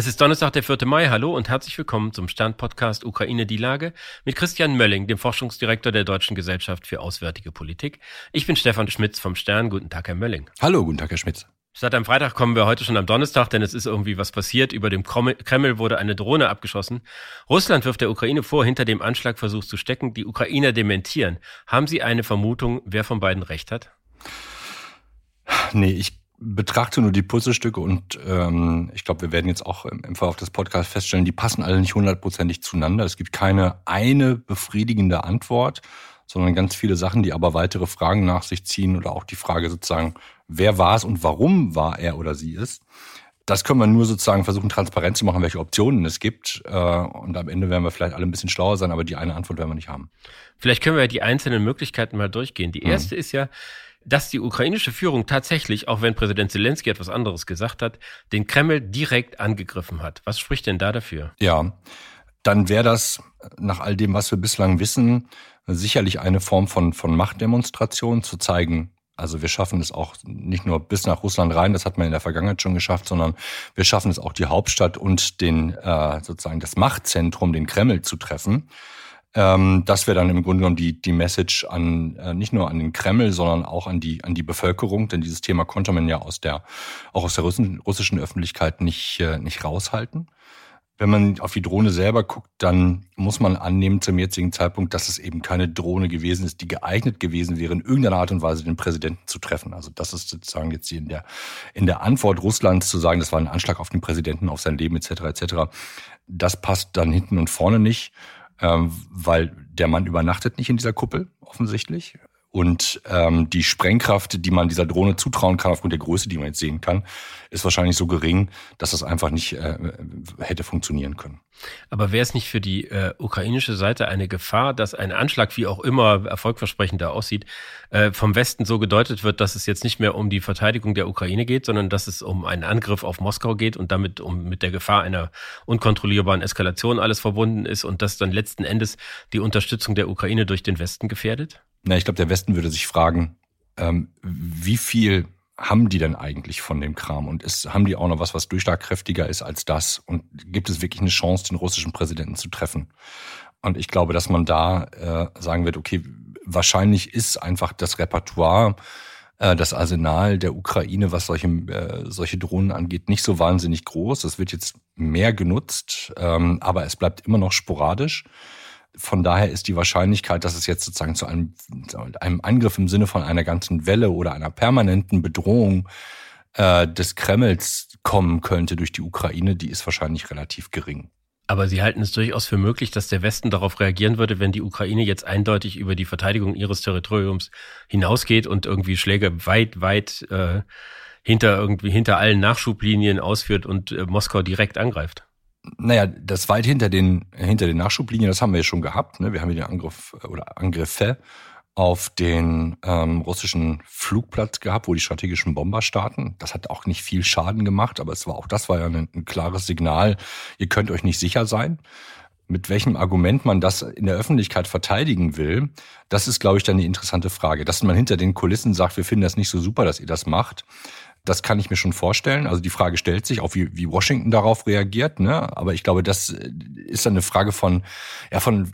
Es ist Donnerstag, der 4. Mai. Hallo und herzlich willkommen zum Stern-Podcast Ukraine die Lage mit Christian Mölling, dem Forschungsdirektor der Deutschen Gesellschaft für Auswärtige Politik. Ich bin Stefan Schmitz vom Stern. Guten Tag, Herr Mölling. Hallo, guten Tag, Herr Schmitz. Statt am Freitag kommen wir heute schon am Donnerstag, denn es ist irgendwie was passiert. Über dem Kreml wurde eine Drohne abgeschossen. Russland wirft der Ukraine vor, hinter dem Anschlagversuch zu stecken. Die Ukrainer dementieren. Haben Sie eine Vermutung, wer von beiden recht hat? Nee, ich betrachte nur die Puzzlestücke und ähm, ich glaube, wir werden jetzt auch im, im Verlauf des Podcasts feststellen, die passen alle nicht hundertprozentig zueinander. Es gibt keine eine befriedigende Antwort, sondern ganz viele Sachen, die aber weitere Fragen nach sich ziehen oder auch die Frage sozusagen, wer war es und warum war er oder sie es. Das können wir nur sozusagen versuchen, transparent zu machen, welche Optionen es gibt. Äh, und am Ende werden wir vielleicht alle ein bisschen schlauer sein, aber die eine Antwort werden wir nicht haben. Vielleicht können wir ja die einzelnen Möglichkeiten mal durchgehen. Die erste mhm. ist ja, dass die ukrainische Führung tatsächlich, auch wenn Präsident Zelensky etwas anderes gesagt hat, den Kreml direkt angegriffen hat. Was spricht denn da dafür? Ja, dann wäre das nach all dem, was wir bislang wissen, sicherlich eine Form von, von Machtdemonstration zu zeigen, also wir schaffen es auch nicht nur bis nach Russland rein, das hat man in der Vergangenheit schon geschafft, sondern wir schaffen es auch die Hauptstadt und den äh, sozusagen das Machtzentrum, den Kreml zu treffen. Ähm, das wäre dann im Grunde genommen die, die Message an äh, nicht nur an den Kreml, sondern auch an die, an die Bevölkerung, denn dieses Thema konnte man ja aus der, auch aus der russischen Öffentlichkeit nicht, äh, nicht raushalten. Wenn man auf die Drohne selber guckt, dann muss man annehmen zum jetzigen Zeitpunkt, dass es eben keine Drohne gewesen ist, die geeignet gewesen wäre, in irgendeiner Art und Weise den Präsidenten zu treffen. Also das ist sozusagen jetzt in der, in der Antwort Russlands zu sagen, das war ein Anschlag auf den Präsidenten, auf sein Leben etc. etc. Das passt dann hinten und vorne nicht ähm, weil der Mann übernachtet nicht in dieser Kuppel, offensichtlich. Und ähm, die Sprengkraft, die man dieser Drohne zutrauen kann, aufgrund der Größe, die man jetzt sehen kann, ist wahrscheinlich so gering, dass das einfach nicht äh, hätte funktionieren können. Aber wäre es nicht für die äh, ukrainische Seite eine Gefahr, dass ein Anschlag, wie auch immer erfolgversprechender aussieht, äh, vom Westen so gedeutet wird, dass es jetzt nicht mehr um die Verteidigung der Ukraine geht, sondern dass es um einen Angriff auf Moskau geht und damit um mit der Gefahr einer unkontrollierbaren Eskalation alles verbunden ist und das dann letzten Endes die Unterstützung der Ukraine durch den Westen gefährdet? Na, ich glaube, der Westen würde sich fragen, ähm, wie viel haben die denn eigentlich von dem Kram? Und ist, haben die auch noch was, was durchschlagkräftiger ist als das? Und gibt es wirklich eine Chance, den russischen Präsidenten zu treffen? Und ich glaube, dass man da äh, sagen wird, okay, wahrscheinlich ist einfach das Repertoire, äh, das Arsenal der Ukraine, was solche, äh, solche Drohnen angeht, nicht so wahnsinnig groß. Es wird jetzt mehr genutzt, ähm, aber es bleibt immer noch sporadisch. Von daher ist die Wahrscheinlichkeit, dass es jetzt sozusagen zu einem, einem Angriff im Sinne von einer ganzen Welle oder einer permanenten Bedrohung äh, des Kremls kommen könnte durch die Ukraine, die ist wahrscheinlich relativ gering. Aber Sie halten es durchaus für möglich, dass der Westen darauf reagieren würde, wenn die Ukraine jetzt eindeutig über die Verteidigung ihres Territoriums hinausgeht und irgendwie Schläge weit, weit äh, hinter irgendwie hinter allen Nachschublinien ausführt und äh, Moskau direkt angreift naja, das weit hinter den, hinter den Nachschublinien, das haben wir ja schon gehabt. Ne? Wir haben ja den Angriff oder Angriffe auf den ähm, russischen Flugplatz gehabt, wo die strategischen Bomber starten. Das hat auch nicht viel Schaden gemacht, aber es war auch das war ja ein, ein klares Signal, ihr könnt euch nicht sicher sein. Mit welchem Argument man das in der Öffentlichkeit verteidigen will, das ist, glaube ich, dann die interessante Frage. Dass man hinter den Kulissen sagt, wir finden das nicht so super, dass ihr das macht, das kann ich mir schon vorstellen. Also die Frage stellt sich, auch wie, wie Washington darauf reagiert. Ne? Aber ich glaube, das ist dann eine Frage von, ja, von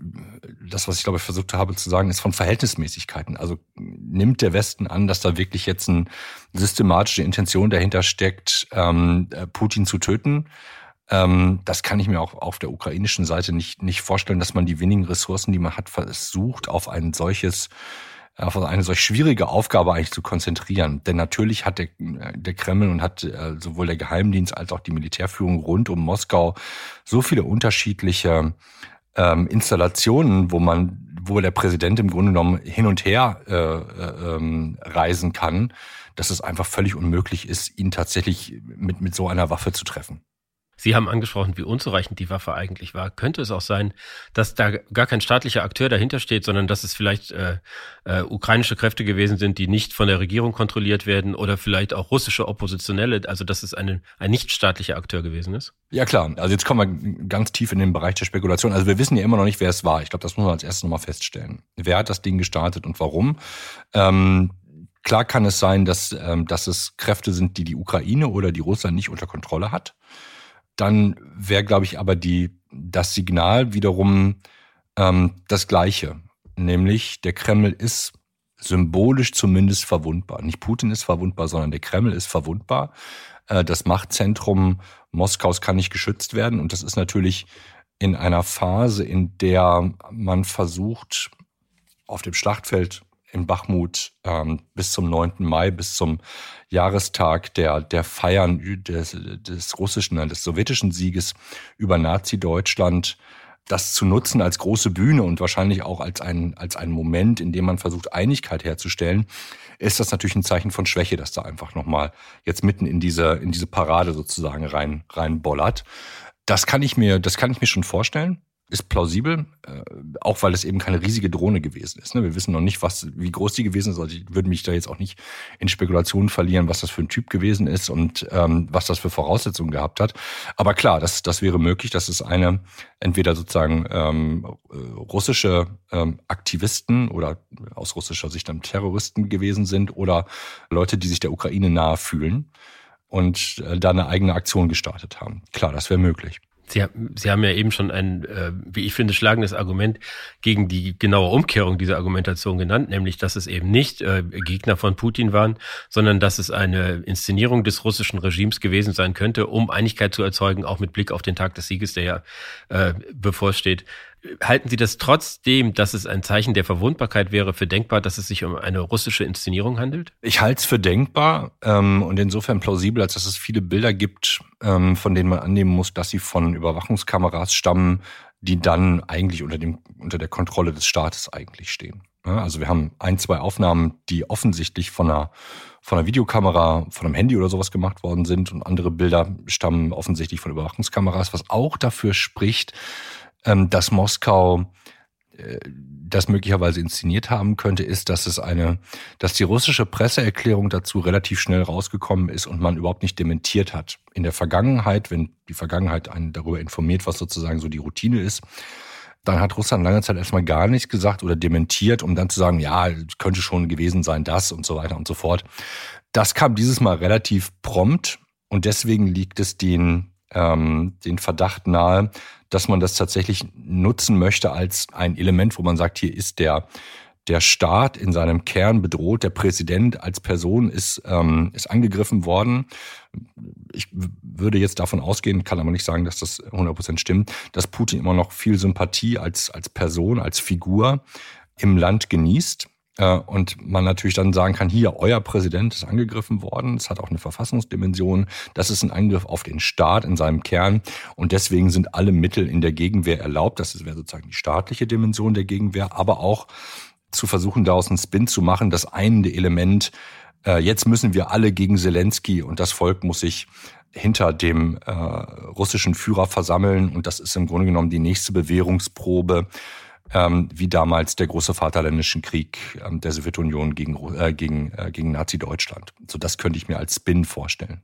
das, was ich glaube ich versucht habe zu sagen, ist von Verhältnismäßigkeiten. Also nimmt der Westen an, dass da wirklich jetzt eine systematische Intention dahinter steckt, ähm, Putin zu töten? Ähm, das kann ich mir auch auf der ukrainischen Seite nicht, nicht vorstellen, dass man die wenigen Ressourcen, die man hat, versucht, auf ein solches auf eine solch schwierige Aufgabe eigentlich zu konzentrieren. Denn natürlich hat der, der Kreml und hat äh, sowohl der Geheimdienst als auch die Militärführung rund um Moskau so viele unterschiedliche ähm, Installationen, wo man, wo der Präsident im Grunde genommen hin und her äh, äh, ähm, reisen kann, dass es einfach völlig unmöglich ist, ihn tatsächlich mit, mit so einer Waffe zu treffen. Sie haben angesprochen, wie unzureichend die Waffe eigentlich war. Könnte es auch sein, dass da gar kein staatlicher Akteur dahinter steht, sondern dass es vielleicht äh, äh, ukrainische Kräfte gewesen sind, die nicht von der Regierung kontrolliert werden oder vielleicht auch russische Oppositionelle, also dass es eine, ein nichtstaatlicher Akteur gewesen ist? Ja klar, also jetzt kommen wir ganz tief in den Bereich der Spekulation. Also wir wissen ja immer noch nicht, wer es war. Ich glaube, das muss man als erstes nochmal feststellen. Wer hat das Ding gestartet und warum? Ähm, klar kann es sein, dass, ähm, dass es Kräfte sind, die die Ukraine oder die Russland nicht unter Kontrolle hat. Dann wäre, glaube ich, aber die, das Signal wiederum ähm, das gleiche. Nämlich der Kreml ist symbolisch zumindest verwundbar. Nicht Putin ist verwundbar, sondern der Kreml ist verwundbar. Äh, das Machtzentrum Moskaus kann nicht geschützt werden. Und das ist natürlich in einer Phase, in der man versucht, auf dem Schlachtfeld in Bachmut ähm, bis zum 9. Mai, bis zum Jahrestag der, der Feiern des, des russischen, des sowjetischen Sieges über Nazi-Deutschland, das zu nutzen als große Bühne und wahrscheinlich auch als ein, als ein Moment, in dem man versucht, Einigkeit herzustellen, ist das natürlich ein Zeichen von Schwäche, dass da einfach nochmal jetzt mitten in diese, in diese Parade sozusagen rein, reinbollert. Das kann ich mir, das kann ich mir schon vorstellen ist plausibel, äh, auch weil es eben keine riesige Drohne gewesen ist. Ne? Wir wissen noch nicht, was, wie groß die gewesen ist. Also ich würde mich da jetzt auch nicht in Spekulationen verlieren, was das für ein Typ gewesen ist und ähm, was das für Voraussetzungen gehabt hat. Aber klar, das, das wäre möglich, dass es eine entweder sozusagen ähm, äh, russische ähm, Aktivisten oder aus russischer Sicht dann Terroristen gewesen sind oder Leute, die sich der Ukraine nahe fühlen und äh, da eine eigene Aktion gestartet haben. Klar, das wäre möglich. Sie, Sie haben ja eben schon ein, äh, wie ich finde, schlagendes Argument gegen die genaue Umkehrung dieser Argumentation genannt, nämlich, dass es eben nicht äh, Gegner von Putin waren, sondern dass es eine Inszenierung des russischen Regimes gewesen sein könnte, um Einigkeit zu erzeugen, auch mit Blick auf den Tag des Sieges, der ja äh, bevorsteht. Halten Sie das trotzdem, dass es ein Zeichen der Verwundbarkeit wäre, für denkbar, dass es sich um eine russische Inszenierung handelt? Ich halte es für denkbar ähm, und insofern plausibel, als dass es viele Bilder gibt, ähm, von denen man annehmen muss, dass sie von Überwachungskameras stammen, die dann eigentlich unter, dem, unter der Kontrolle des Staates eigentlich stehen. Ja, also wir haben ein, zwei Aufnahmen, die offensichtlich von einer, von einer Videokamera, von einem Handy oder sowas gemacht worden sind und andere Bilder stammen offensichtlich von Überwachungskameras, was auch dafür spricht, dass Moskau äh, das möglicherweise inszeniert haben könnte, ist, dass es eine, dass die russische Presseerklärung dazu relativ schnell rausgekommen ist und man überhaupt nicht dementiert hat. In der Vergangenheit, wenn die Vergangenheit einen darüber informiert, was sozusagen so die Routine ist, dann hat Russland lange Zeit erstmal gar nichts gesagt oder dementiert, um dann zu sagen, ja, könnte schon gewesen sein, das und so weiter und so fort. Das kam dieses Mal relativ prompt und deswegen liegt es den, ähm, den Verdacht nahe, dass man das tatsächlich nutzen möchte als ein Element, wo man sagt, hier ist der der Staat in seinem Kern bedroht, der Präsident als Person ist, ähm, ist angegriffen worden. Ich würde jetzt davon ausgehen, kann aber nicht sagen, dass das 100% stimmt, dass Putin immer noch viel Sympathie als, als Person, als Figur im Land genießt. Äh, und man natürlich dann sagen kann, hier, euer Präsident ist angegriffen worden. Es hat auch eine Verfassungsdimension. Das ist ein Angriff auf den Staat in seinem Kern. Und deswegen sind alle Mittel in der Gegenwehr erlaubt. Das wäre sozusagen die staatliche Dimension der Gegenwehr. Aber auch zu versuchen, daraus einen Spin zu machen, das einende Element, äh, jetzt müssen wir alle gegen Zelensky und das Volk muss sich hinter dem äh, russischen Führer versammeln. Und das ist im Grunde genommen die nächste Bewährungsprobe ähm, wie damals der große Vaterländischen Krieg ähm, der Sowjetunion gegen, äh, gegen, äh, gegen Nazi-Deutschland. So das könnte ich mir als Spin vorstellen.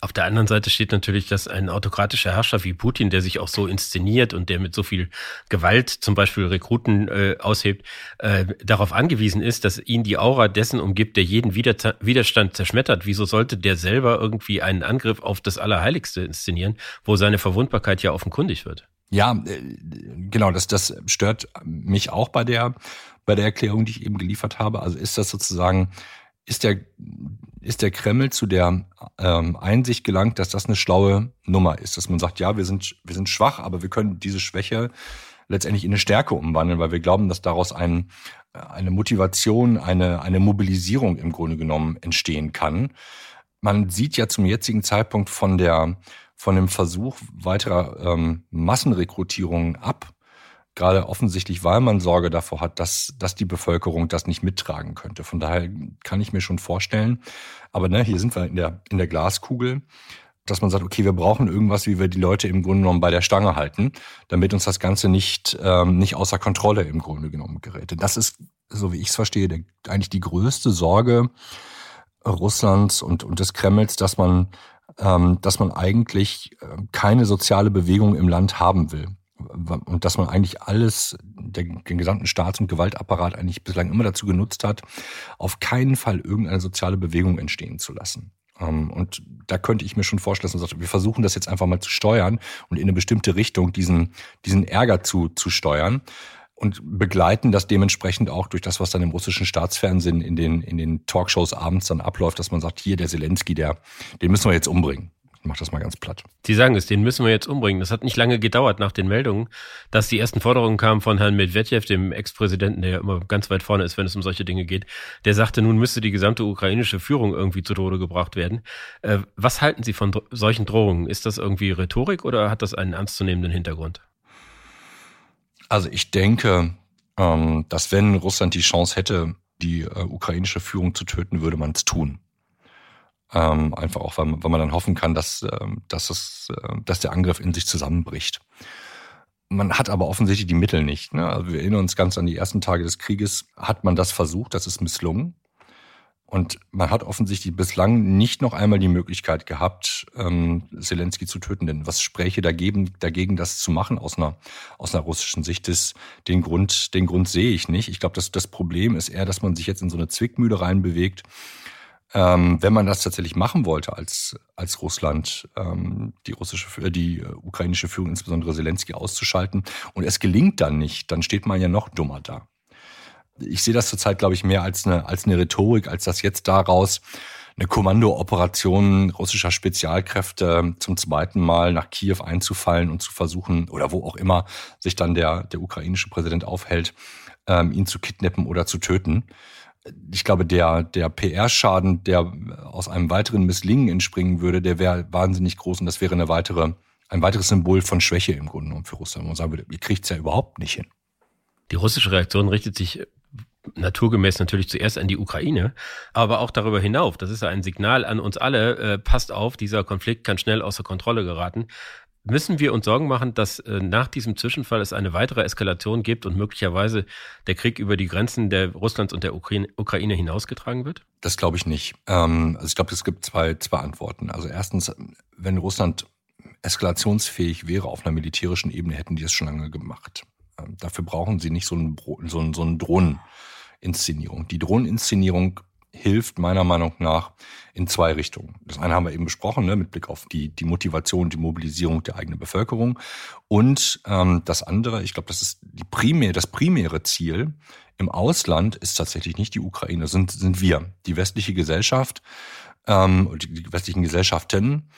Auf der anderen Seite steht natürlich, dass ein autokratischer Herrscher wie Putin, der sich auch so inszeniert und der mit so viel Gewalt zum Beispiel Rekruten äh, aushebt, äh, darauf angewiesen ist, dass ihn die Aura dessen umgibt, der jeden Widerstand zerschmettert. Wieso sollte der selber irgendwie einen Angriff auf das Allerheiligste inszenieren, wo seine Verwundbarkeit ja offenkundig wird? Ja, äh, genau, das, das stört mich auch bei der, bei der Erklärung, die ich eben geliefert habe. Also ist das sozusagen, ist der, ist der Kreml zu der ähm, Einsicht gelangt, dass das eine schlaue Nummer ist, dass man sagt, ja, wir sind, wir sind schwach, aber wir können diese Schwäche letztendlich in eine Stärke umwandeln, weil wir glauben, dass daraus ein, eine Motivation, eine, eine Mobilisierung im Grunde genommen entstehen kann. Man sieht ja zum jetzigen Zeitpunkt von der, von dem Versuch weiterer ähm, Massenrekrutierungen ab. Gerade offensichtlich, weil man Sorge davor hat, dass, dass die Bevölkerung das nicht mittragen könnte. Von daher kann ich mir schon vorstellen. Aber ne, hier sind wir in der, in der Glaskugel, dass man sagt, okay, wir brauchen irgendwas, wie wir die Leute im Grunde genommen bei der Stange halten, damit uns das Ganze nicht, ähm, nicht außer Kontrolle im Grunde genommen gerät. Das ist, so wie ich es verstehe, der, eigentlich die größte Sorge Russlands und, und des Kremls, dass man dass man eigentlich äh, keine soziale Bewegung im Land haben will. Und dass man eigentlich alles, den, den gesamten Staats- und Gewaltapparat eigentlich bislang immer dazu genutzt hat, auf keinen Fall irgendeine soziale Bewegung entstehen zu lassen. Ähm, und da könnte ich mir schon vorstellen, dass man sagt, wir versuchen das jetzt einfach mal zu steuern und in eine bestimmte Richtung diesen, diesen Ärger zu, zu steuern und begleiten das dementsprechend auch durch das, was dann im russischen Staatsfernsehen in den, in den Talkshows abends dann abläuft, dass man sagt, hier der Zelensky, der, den müssen wir jetzt umbringen. Ich mach das mal ganz platt. Sie sagen es, den müssen wir jetzt umbringen. Das hat nicht lange gedauert nach den Meldungen, dass die ersten Forderungen kamen von Herrn Medvedev, dem Ex-Präsidenten, der ja immer ganz weit vorne ist, wenn es um solche Dinge geht. Der sagte, nun müsste die gesamte ukrainische Führung irgendwie zu Tode gebracht werden. Äh, was halten Sie von solchen Drohungen? Ist das irgendwie Rhetorik oder hat das einen ernstzunehmenden Hintergrund? Also ich denke, ähm, dass wenn Russland die Chance hätte, die äh, ukrainische Führung zu töten, würde man es tun. Ähm, einfach auch, weil, man dann hoffen kann, dass, äh, dass, es, äh, dass der Angriff in sich zusammenbricht. Man hat aber offensichtlich die Mittel nicht. Ne? Also wir erinnern uns ganz an die ersten Tage des Krieges, hat man das versucht, das ist misslungen. Und man hat offensichtlich bislang nicht noch einmal die Möglichkeit gehabt, ähm, Zelensky zu töten. Denn was spräche dagegen, dagegen das zu machen aus einer, aus einer russischen Sicht? Ist, den Grund, den Grund sehe ich nicht. Ich glaube, dass das Problem ist eher, dass man sich jetzt in so eine Zwickmühle reinbewegt. Ähm, wenn man das tatsächlich machen wollte als, als Russland, ähm, die russische, die ukrainische Führung, insbesondere Zelensky, auszuschalten, und es gelingt dann nicht, dann steht man ja noch dummer da ich sehe das zurzeit, glaube ich, mehr als eine, als eine Rhetorik, als dass jetzt daraus eine Kommandooperation russischer Spezialkräfte zum zweiten Mal nach Kiew einzufallen und zu versuchen, oder wo auch immer sich dann der, der ukrainische Präsident aufhält, ähm, ihn zu kidnappen oder zu töten. Ich glaube, der, der PR-Schaden, der aus einem weiteren Misslingen entspringen würde, der wäre wahnsinnig groß und das wäre eine weitere, ein weiteres Symbol von Schwäche im Grunde genommen für Russland. Man sagen würde, ihr kriegt es ja überhaupt nicht hin. Die russische Reaktion richtet sich naturgemäß natürlich zuerst an die Ukraine, aber auch darüber hinauf. Das ist ein Signal an uns alle. Äh, passt auf, dieser Konflikt kann schnell außer Kontrolle geraten. Müssen wir uns Sorgen machen, dass äh, nach diesem Zwischenfall es eine weitere Eskalation gibt und möglicherweise der Krieg über die Grenzen der Russlands und der Ukraine, Ukraine hinausgetragen wird? Das glaube ich nicht. Ähm, also ich glaube, es gibt zwei, zwei Antworten. Also erstens, wenn Russland eskalationsfähig wäre auf einer militärischen Ebene, hätten die es schon lange gemacht. Ähm, dafür brauchen sie nicht so einen, so einen, so einen Drohnen. Inszenierung. Die Drohneninszenierung hilft meiner Meinung nach in zwei Richtungen. Das eine haben wir eben besprochen, ne, mit Blick auf die, die Motivation, die Mobilisierung der eigenen Bevölkerung. Und ähm, das andere, ich glaube, das ist die primär, das primäre Ziel im Ausland ist tatsächlich nicht die Ukraine, sind, sind wir, die westliche Gesellschaft, ähm, die westlichen Gesellschaften,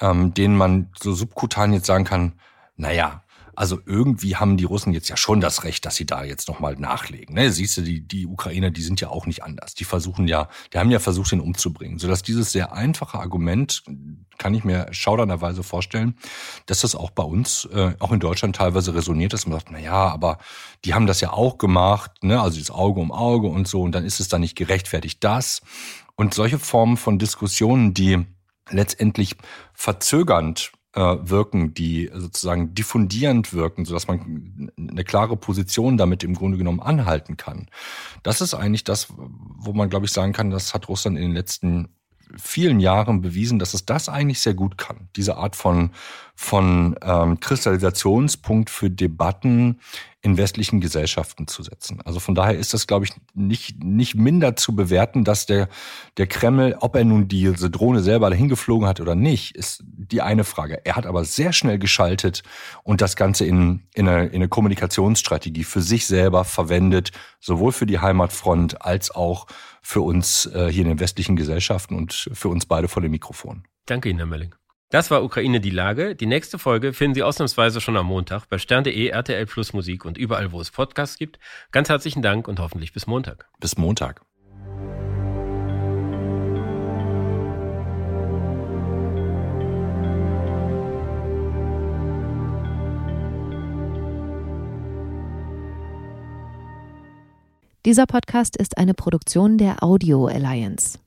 ähm, denen man so subkutan jetzt sagen kann, naja, also irgendwie haben die Russen jetzt ja schon das Recht, dass sie da jetzt nochmal nachlegen. Ne? Siehst du, die, die Ukrainer, die sind ja auch nicht anders. Die versuchen ja, die haben ja versucht, ihn umzubringen. Sodass dieses sehr einfache Argument, kann ich mir schaudernderweise vorstellen, dass das auch bei uns, äh, auch in Deutschland teilweise resoniert, dass man sagt, na ja, aber die haben das ja auch gemacht, ne? also das Auge um Auge und so, und dann ist es dann nicht gerechtfertigt das. Und solche Formen von Diskussionen, die letztendlich verzögernd äh, wirken, die sozusagen diffundierend wirken, sodass man eine klare Position damit im Grunde genommen anhalten kann. Das ist eigentlich das, wo man, glaube ich, sagen kann, das hat Russland in den letzten vielen Jahren bewiesen, dass es das eigentlich sehr gut kann. Diese Art von, von ähm, Kristallisationspunkt für Debatten in westlichen Gesellschaften zu setzen. Also von daher ist das, glaube ich, nicht, nicht minder zu bewerten, dass der, der Kreml, ob er nun diese Drohne selber dahin geflogen hat oder nicht, ist die eine Frage. Er hat aber sehr schnell geschaltet und das Ganze in, in, eine, in eine Kommunikationsstrategie für sich selber verwendet, sowohl für die Heimatfront als auch für uns äh, hier in den westlichen Gesellschaften und für uns beide vor dem Mikrofon. Danke Ihnen, Herr Melling. Das war Ukraine die Lage. Die nächste Folge finden Sie ausnahmsweise schon am Montag bei stern.de, RTL Plus Musik und überall, wo es Podcasts gibt. Ganz herzlichen Dank und hoffentlich bis Montag. Bis Montag. Dieser Podcast ist eine Produktion der Audio Alliance.